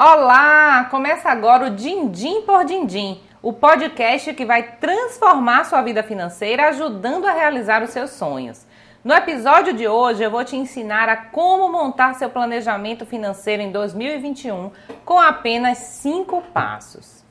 Olá! Começa agora o Dindim por Dindim, o podcast que vai transformar sua vida financeira ajudando a realizar os seus sonhos. No episódio de hoje eu vou te ensinar a como montar seu planejamento financeiro em 2021 com apenas 5 passos.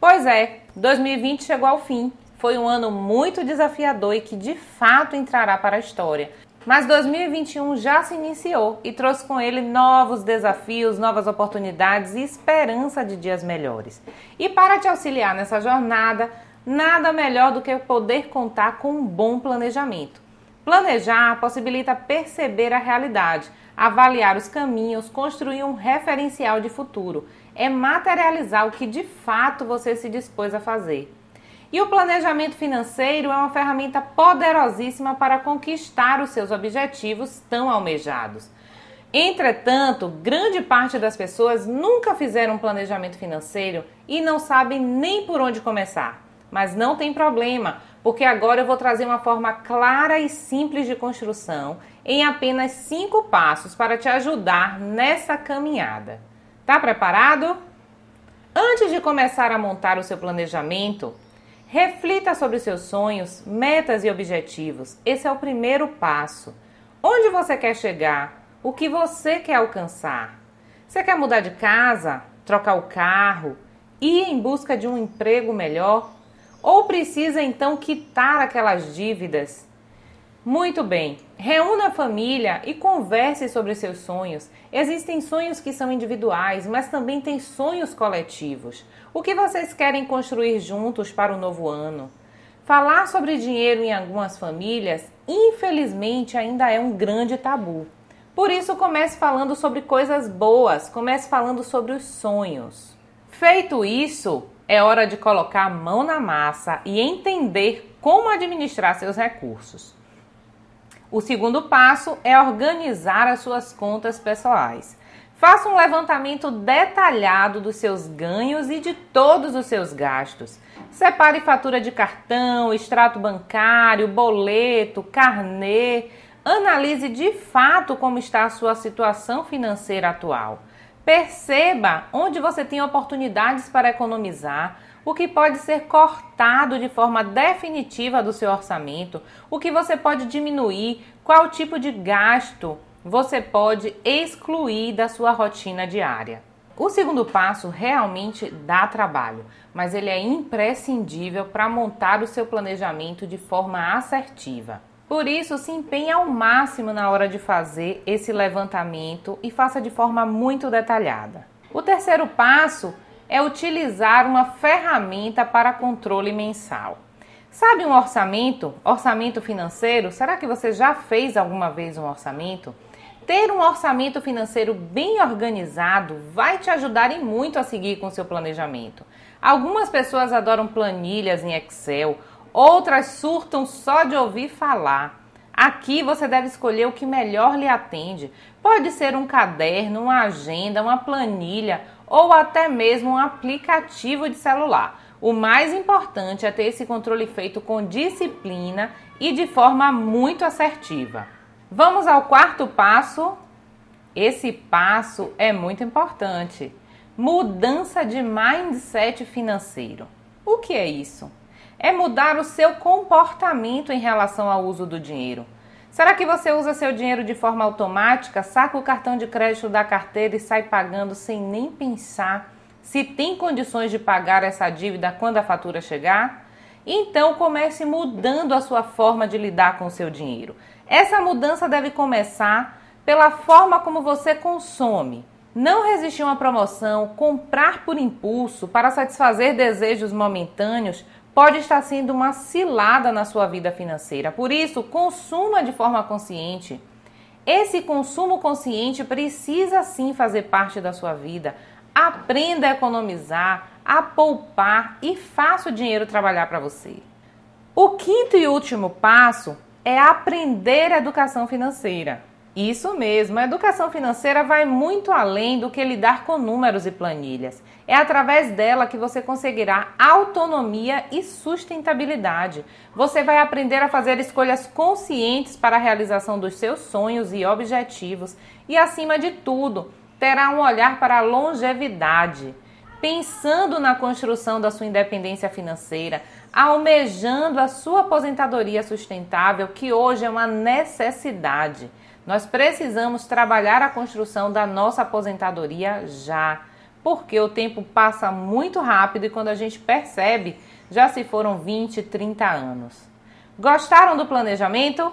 Pois é, 2020 chegou ao fim. Foi um ano muito desafiador e que de fato entrará para a história. Mas 2021 já se iniciou e trouxe com ele novos desafios, novas oportunidades e esperança de dias melhores. E para te auxiliar nessa jornada, nada melhor do que poder contar com um bom planejamento. Planejar possibilita perceber a realidade, avaliar os caminhos, construir um referencial de futuro. É materializar o que de fato você se dispôs a fazer. E o planejamento financeiro é uma ferramenta poderosíssima para conquistar os seus objetivos tão almejados. Entretanto, grande parte das pessoas nunca fizeram um planejamento financeiro e não sabem nem por onde começar. Mas não tem problema, porque agora eu vou trazer uma forma clara e simples de construção em apenas cinco passos para te ajudar nessa caminhada. Tá preparado? Antes de começar a montar o seu planejamento, Reflita sobre seus sonhos, metas e objetivos. Esse é o primeiro passo. Onde você quer chegar? O que você quer alcançar? Você quer mudar de casa? Trocar o carro? Ir em busca de um emprego melhor? Ou precisa então quitar aquelas dívidas? Muito bem, reúna a família e converse sobre seus sonhos. Existem sonhos que são individuais, mas também tem sonhos coletivos. O que vocês querem construir juntos para o novo ano? Falar sobre dinheiro em algumas famílias, infelizmente, ainda é um grande tabu. Por isso, comece falando sobre coisas boas, comece falando sobre os sonhos. Feito isso, é hora de colocar a mão na massa e entender como administrar seus recursos. O segundo passo é organizar as suas contas pessoais. Faça um levantamento detalhado dos seus ganhos e de todos os seus gastos. Separe fatura de cartão, extrato bancário, boleto, carnê. Analise de fato como está a sua situação financeira atual. Perceba onde você tem oportunidades para economizar, o que pode ser cortado de forma definitiva do seu orçamento, o que você pode diminuir, qual tipo de gasto você pode excluir da sua rotina diária. O segundo passo realmente dá trabalho, mas ele é imprescindível para montar o seu planejamento de forma assertiva. Por isso, se empenhe ao máximo na hora de fazer esse levantamento e faça de forma muito detalhada. O terceiro passo é utilizar uma ferramenta para controle mensal. Sabe um orçamento? Orçamento financeiro? Será que você já fez alguma vez um orçamento? Ter um orçamento financeiro bem organizado vai te ajudar e muito a seguir com seu planejamento. Algumas pessoas adoram planilhas em Excel, outras surtam só de ouvir falar. Aqui você deve escolher o que melhor lhe atende. Pode ser um caderno, uma agenda, uma planilha ou até mesmo um aplicativo de celular. O mais importante é ter esse controle feito com disciplina e de forma muito assertiva. Vamos ao quarto passo. Esse passo é muito importante. Mudança de mindset financeiro. O que é isso? É mudar o seu comportamento em relação ao uso do dinheiro. Será que você usa seu dinheiro de forma automática, saca o cartão de crédito da carteira e sai pagando sem nem pensar se tem condições de pagar essa dívida quando a fatura chegar? Então comece mudando a sua forma de lidar com o seu dinheiro. Essa mudança deve começar pela forma como você consome. Não resistir a uma promoção, comprar por impulso para satisfazer desejos momentâneos pode estar sendo uma cilada na sua vida financeira. Por isso, consuma de forma consciente. Esse consumo consciente precisa sim fazer parte da sua vida. Aprenda a economizar, a poupar e faça o dinheiro trabalhar para você. O quinto e último passo é aprender educação financeira. Isso mesmo, a educação financeira vai muito além do que lidar com números e planilhas. É através dela que você conseguirá autonomia e sustentabilidade. Você vai aprender a fazer escolhas conscientes para a realização dos seus sonhos e objetivos e, acima de tudo, terá um olhar para a longevidade, pensando na construção da sua independência financeira, almejando a sua aposentadoria sustentável, que hoje é uma necessidade. Nós precisamos trabalhar a construção da nossa aposentadoria já, porque o tempo passa muito rápido e quando a gente percebe, já se foram 20, 30 anos. Gostaram do planejamento?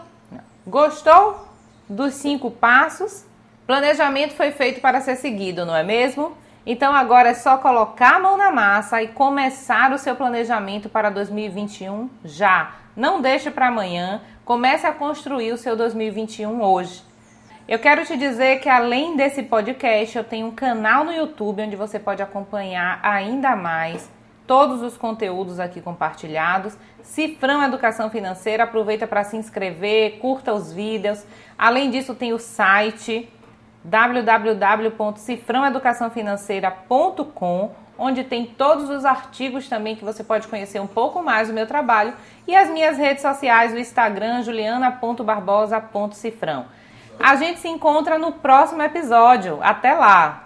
Gostou dos cinco passos? Planejamento foi feito para ser seguido, não é mesmo? Então agora é só colocar a mão na massa e começar o seu planejamento para 2021 já. Não deixe para amanhã, comece a construir o seu 2021 hoje. Eu quero te dizer que além desse podcast, eu tenho um canal no YouTube onde você pode acompanhar ainda mais todos os conteúdos aqui compartilhados. Cifrão Educação Financeira, aproveita para se inscrever, curta os vídeos. Além disso, tem o site www.cifrãoeducaçãofinanceira.com, onde tem todos os artigos também que você pode conhecer um pouco mais do meu trabalho e as minhas redes sociais, o Instagram juliana.barbosa.cifrão. A gente se encontra no próximo episódio. Até lá!